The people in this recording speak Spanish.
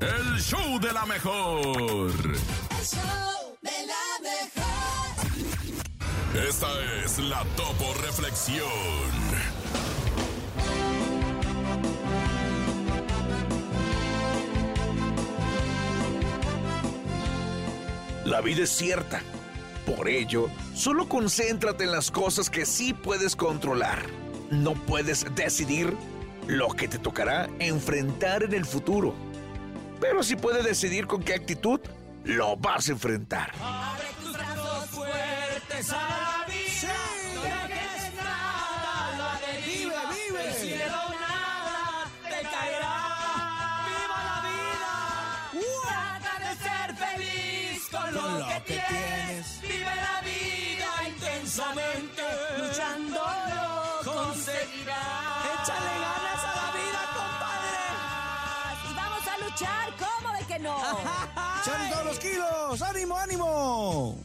El show de la mejor. El show de la mejor. Esta es la Topo Reflexión. La vida es cierta. Por ello, solo concéntrate en las cosas que sí puedes controlar. No puedes decidir lo que te tocará enfrentar en el futuro. Pero sí puedes decidir con qué actitud lo vas a enfrentar. Abre tus brazos fuertes a la vida. No dejes nada la deriva. Vive, vive. El cielo nada te caerá. ¡Viva la vida! Trata de ser feliz con, lo, lo que, que tienes. Vive la vida intensamente. Luchando lo conseguirás. Échale ganas Luchar, ¿cómo de que no? ¡Echale todos los kilos! ¡Ánimo, ánimo!